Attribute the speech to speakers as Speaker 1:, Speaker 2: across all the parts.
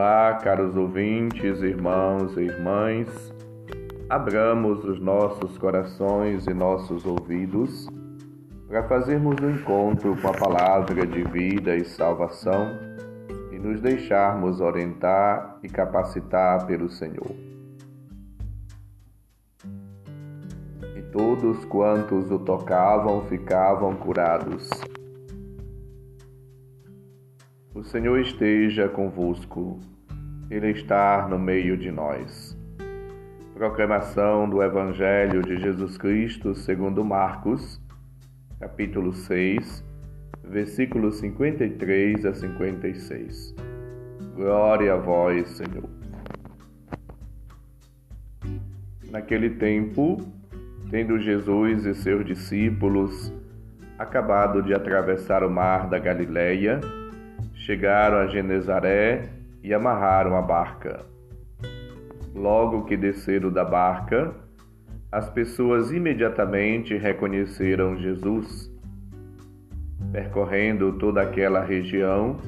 Speaker 1: Olá, caros ouvintes, irmãos e irmãs. Abramos os nossos corações e nossos ouvidos para fazermos um encontro com a palavra de vida e salvação e nos deixarmos orientar e capacitar pelo Senhor. E todos quantos o tocavam ficavam curados. O Senhor esteja convosco, Ele está no meio de nós. Proclamação do Evangelho de Jesus Cristo segundo Marcos, capítulo 6, versículos 53 a 56. Glória a vós, Senhor. Naquele tempo, tendo Jesus e seus discípulos acabado de atravessar o mar da Galileia, Chegaram a Genezaré e amarraram a barca. Logo que desceram da barca, as pessoas imediatamente reconheceram Jesus. Percorrendo toda aquela região,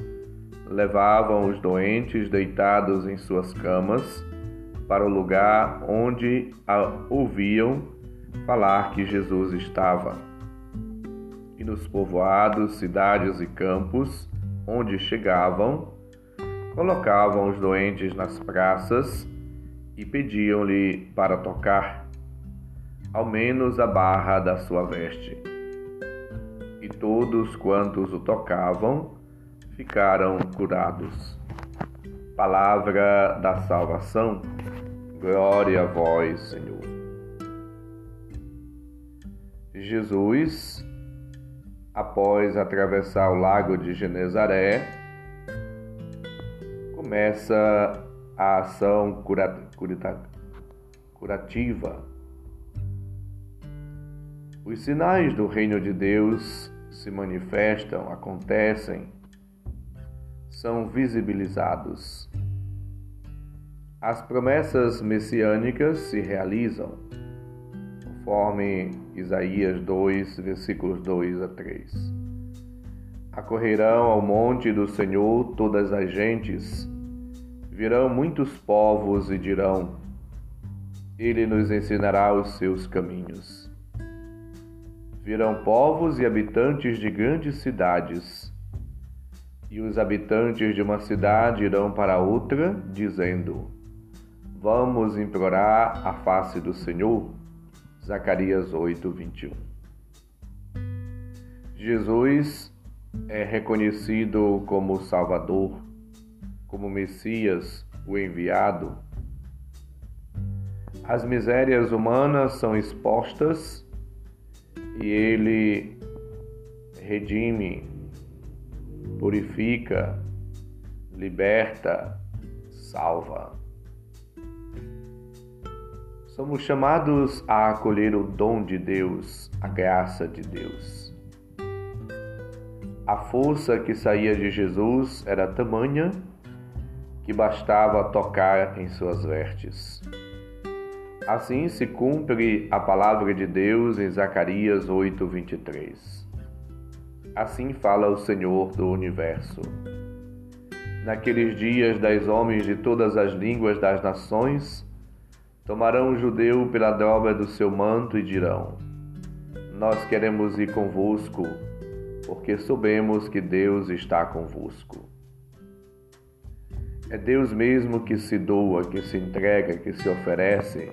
Speaker 1: levavam os doentes deitados em suas camas para o lugar onde ouviam falar que Jesus estava. E nos povoados, cidades e campos, onde chegavam, colocavam os doentes nas praças e pediam-lhe para tocar, ao menos a barra da sua veste. E todos quantos o tocavam ficaram curados. Palavra da salvação, glória a vós, Senhor. Jesus após atravessar o lago de Genezaré, começa a ação cura, cura, curativa. Os sinais do reino de Deus se manifestam, acontecem, são visibilizados. As promessas messiânicas se realizam conforme Isaías 2, versículos 2 a 3. Acorrerão ao monte do Senhor todas as gentes, virão muitos povos e dirão: Ele nos ensinará os seus caminhos. Virão povos e habitantes de grandes cidades, e os habitantes de uma cidade irão para outra, dizendo: Vamos implorar a face do Senhor Zacarias 8, 21. Jesus é reconhecido como Salvador, como Messias, o enviado. As misérias humanas são expostas e ele redime, purifica, liberta, salva. Somos chamados a acolher o dom de Deus, a graça de Deus. A força que saía de Jesus era tamanha que bastava tocar em suas vestes. Assim se cumpre a palavra de Deus em Zacarias 8:23. Assim fala o Senhor do universo. Naqueles dias, dez homens de todas as línguas das nações Tomarão o judeu pela dobra do seu manto e dirão: Nós queremos ir convosco, porque soubemos que Deus está convosco. É Deus mesmo que se doa, que se entrega, que se oferece,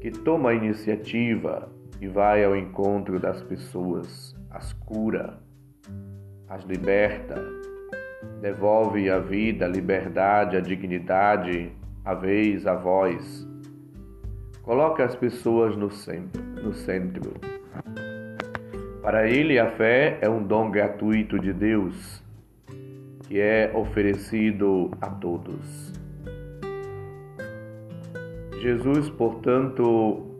Speaker 1: que toma a iniciativa e vai ao encontro das pessoas, as cura, as liberta, devolve a vida, a liberdade, a dignidade, a vez, a voz Coloca as pessoas no centro, no centro. Para ele, a fé é um dom gratuito de Deus que é oferecido a todos. Jesus, portanto,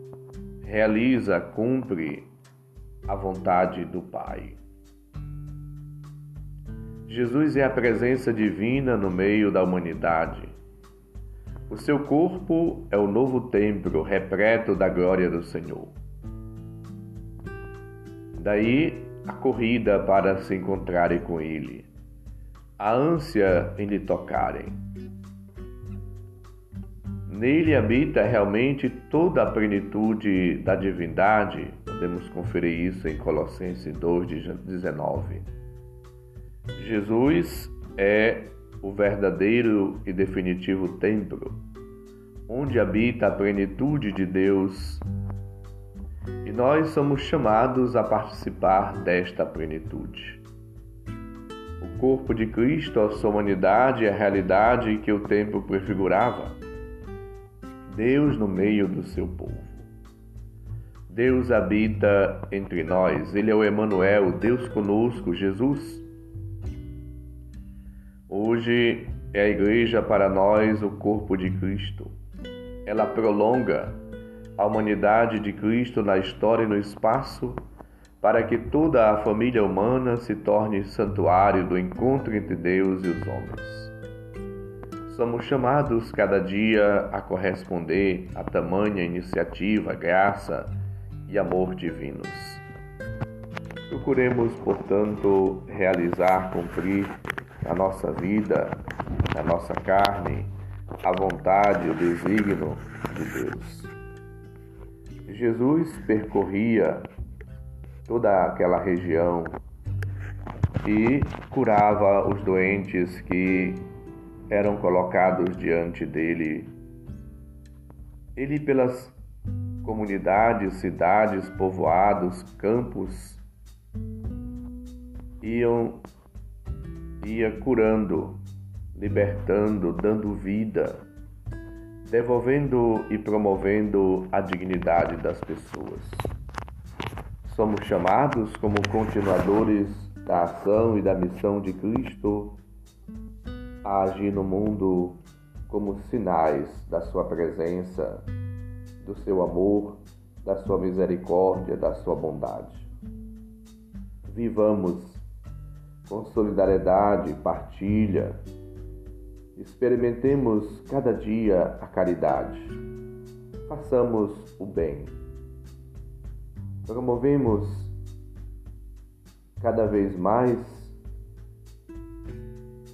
Speaker 1: realiza, cumpre a vontade do Pai. Jesus é a presença divina no meio da humanidade. O seu corpo é o novo templo repleto da glória do Senhor. Daí a corrida para se encontrarem com Ele, a ânsia em lhe tocarem. Nele habita realmente toda a plenitude da divindade. Podemos conferir isso em Colossenses 2:19. Jesus é o verdadeiro e definitivo templo, onde habita a plenitude de Deus. E nós somos chamados a participar desta plenitude. O corpo de Cristo, a sua humanidade, a realidade que o templo prefigurava. Deus no meio do seu povo. Deus habita entre nós, Ele é o Emanuel, Deus conosco, Jesus. Hoje é a igreja para nós o corpo de Cristo. Ela prolonga a humanidade de Cristo na história e no espaço para que toda a família humana se torne santuário do encontro entre Deus e os homens. Somos chamados cada dia a corresponder a tamanha iniciativa, graça e amor divinos. Procuremos, portanto, realizar, cumprir na nossa vida, na nossa carne, a vontade, o desígnio de Deus. Jesus percorria toda aquela região e curava os doentes que eram colocados diante dele. Ele, pelas comunidades, cidades, povoados, campos, iam ia curando, libertando, dando vida, devolvendo e promovendo a dignidade das pessoas. Somos chamados como continuadores da ação e da missão de Cristo a agir no mundo como sinais da sua presença, do seu amor, da sua misericórdia, da sua bondade. Vivamos com solidariedade, partilha. Experimentemos cada dia a caridade. Façamos o bem. Promovemos cada vez mais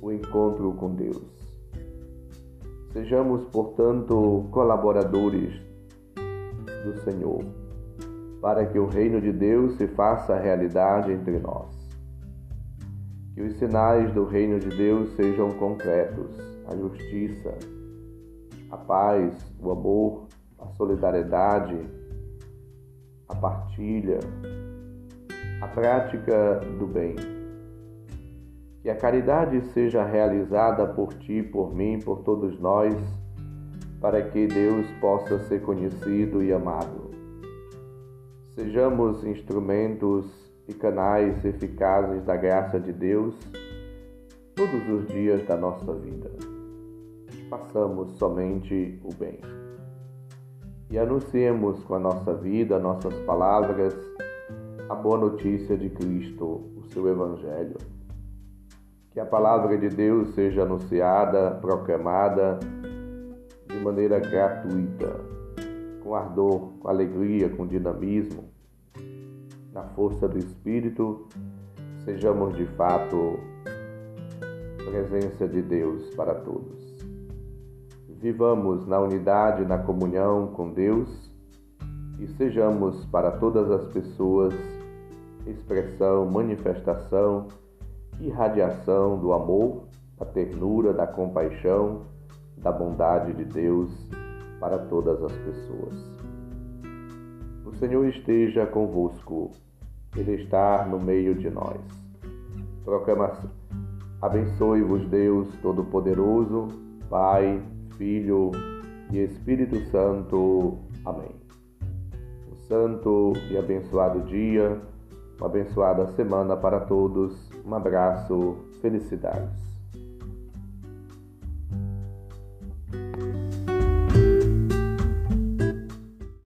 Speaker 1: o encontro com Deus. Sejamos, portanto, colaboradores do Senhor, para que o reino de Deus se faça realidade entre nós. Que os sinais do reino de Deus sejam concretos: a justiça, a paz, o amor, a solidariedade, a partilha, a prática do bem. Que a caridade seja realizada por ti, por mim, por todos nós, para que Deus possa ser conhecido e amado. Sejamos instrumentos e canais eficazes da graça de Deus todos os dias da nossa vida. Façamos somente o bem. E anunciemos com a nossa vida, nossas palavras, a boa notícia de Cristo, o seu Evangelho. Que a palavra de Deus seja anunciada, proclamada de maneira gratuita, com ardor, com alegria, com dinamismo na força do Espírito, sejamos de fato presença de Deus para todos. Vivamos na unidade, na comunhão com Deus e sejamos para todas as pessoas expressão, manifestação e radiação do amor, da ternura, da compaixão, da bondade de Deus para todas as pessoas. O Senhor esteja convosco, Ele está no meio de nós. Proclamação. Abençoe-vos, Deus Todo-Poderoso, Pai, Filho e Espírito Santo. Amém. Um santo e abençoado dia, uma abençoada semana para todos. Um abraço, felicidades.